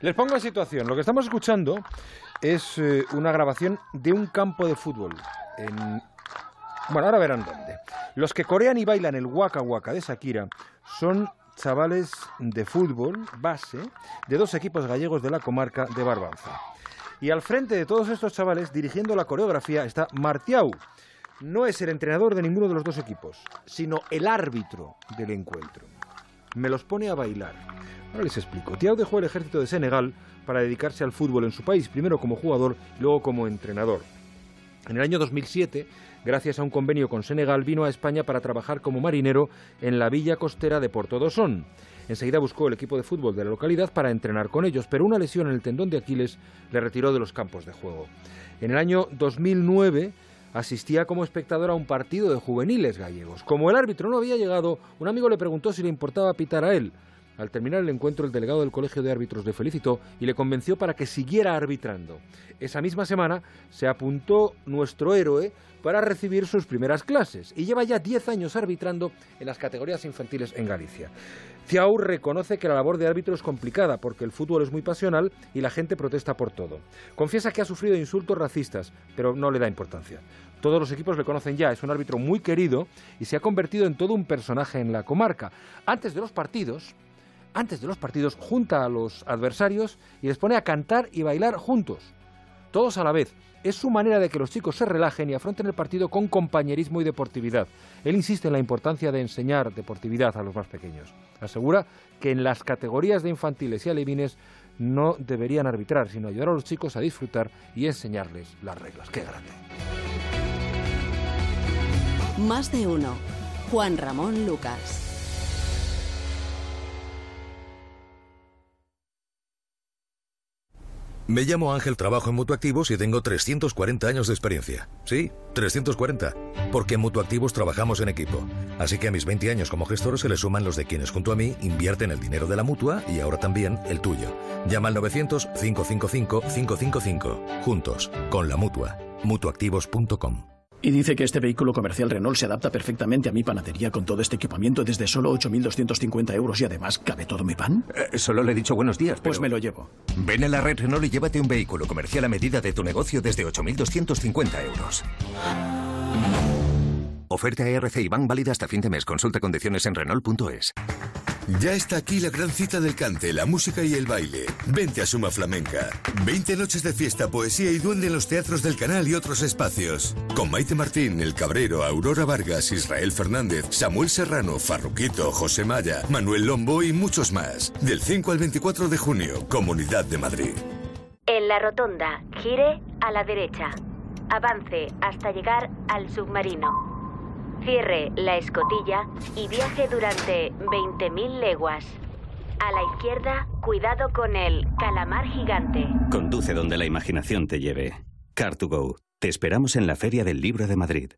Les pongo en situación. Lo que estamos escuchando es eh, una grabación de un campo de fútbol. En... Bueno, ahora verán dónde. Los que corean y bailan el Waka Waka de Shakira son chavales de fútbol base de dos equipos gallegos de la comarca de Barbanza. Y al frente de todos estos chavales, dirigiendo la coreografía, está Martiau. No es el entrenador de ninguno de los dos equipos, sino el árbitro del encuentro. Me los pone a bailar. Ahora les explico. Tiao dejó el ejército de Senegal para dedicarse al fútbol en su país, primero como jugador, luego como entrenador. En el año 2007, gracias a un convenio con Senegal, vino a España para trabajar como marinero en la villa costera de Porto Dosón. Enseguida buscó el equipo de fútbol de la localidad para entrenar con ellos, pero una lesión en el tendón de Aquiles le retiró de los campos de juego. En el año 2009 asistía como espectador a un partido de juveniles gallegos. Como el árbitro no había llegado, un amigo le preguntó si le importaba pitar a él. Al terminar el encuentro, el delegado del Colegio de Árbitros le felicitó y le convenció para que siguiera arbitrando. Esa misma semana se apuntó nuestro héroe para recibir sus primeras clases y lleva ya 10 años arbitrando en las categorías infantiles en Galicia. Ciau reconoce que la labor de árbitro es complicada porque el fútbol es muy pasional y la gente protesta por todo. Confiesa que ha sufrido insultos racistas, pero no le da importancia. Todos los equipos le conocen ya, es un árbitro muy querido y se ha convertido en todo un personaje en la comarca. Antes de los partidos, antes de los partidos, junta a los adversarios y les pone a cantar y bailar juntos, todos a la vez. Es su manera de que los chicos se relajen y afronten el partido con compañerismo y deportividad. Él insiste en la importancia de enseñar deportividad a los más pequeños. Asegura que en las categorías de infantiles y alevines no deberían arbitrar, sino ayudar a los chicos a disfrutar y enseñarles las reglas. ¡Qué grande! Más de uno. Juan Ramón Lucas. Me llamo Ángel, trabajo en Mutuactivos y tengo 340 años de experiencia. Sí, 340. Porque en Mutuactivos trabajamos en equipo. Así que a mis 20 años como gestor se le suman los de quienes junto a mí invierten el dinero de la mutua y ahora también el tuyo. Llama al 900-555-555. Juntos, con la mutua. Mutuactivos.com. Y dice que este vehículo comercial Renault se adapta perfectamente a mi panadería con todo este equipamiento desde solo 8.250 euros y además cabe todo mi pan. Eh, solo le he dicho buenos días. Pues me lo llevo. Ven a la red Renault y llévate un vehículo comercial a medida de tu negocio desde 8.250 euros. Oferta ERC y van válida hasta fin de mes. Consulta condiciones en Renault.es. Ya está aquí la gran cita del cante, la música y el baile. Vente a Suma Flamenca. 20 noches de fiesta, poesía y duende en los teatros del canal y otros espacios. Con Maite Martín, El Cabrero, Aurora Vargas, Israel Fernández, Samuel Serrano, Farruquito, José Maya, Manuel Lombo y muchos más. Del 5 al 24 de junio, Comunidad de Madrid. En la rotonda, gire a la derecha. Avance hasta llegar al submarino. Cierre la escotilla y viaje durante 20.000 leguas. A la izquierda, cuidado con el calamar gigante. Conduce donde la imaginación te lleve. Car2Go. Te esperamos en la Feria del Libro de Madrid.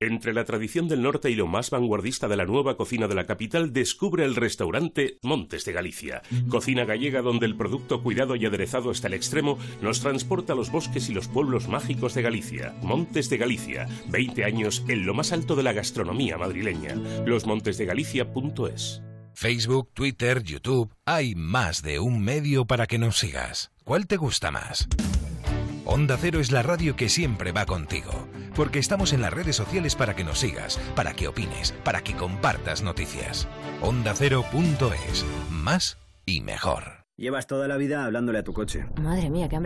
Entre la tradición del norte y lo más vanguardista de la nueva cocina de la capital, descubre el restaurante Montes de Galicia. Cocina gallega donde el producto cuidado y aderezado hasta el extremo nos transporta a los bosques y los pueblos mágicos de Galicia. Montes de Galicia, 20 años en lo más alto de la gastronomía madrileña. Losmontesdegalicia.es Facebook, Twitter, YouTube, hay más de un medio para que nos sigas. ¿Cuál te gusta más? Onda Cero es la radio que siempre va contigo, porque estamos en las redes sociales para que nos sigas, para que opines, para que compartas noticias. OndaCero.es, más y mejor. Llevas toda la vida hablándole a tu coche. Madre mía, qué hambre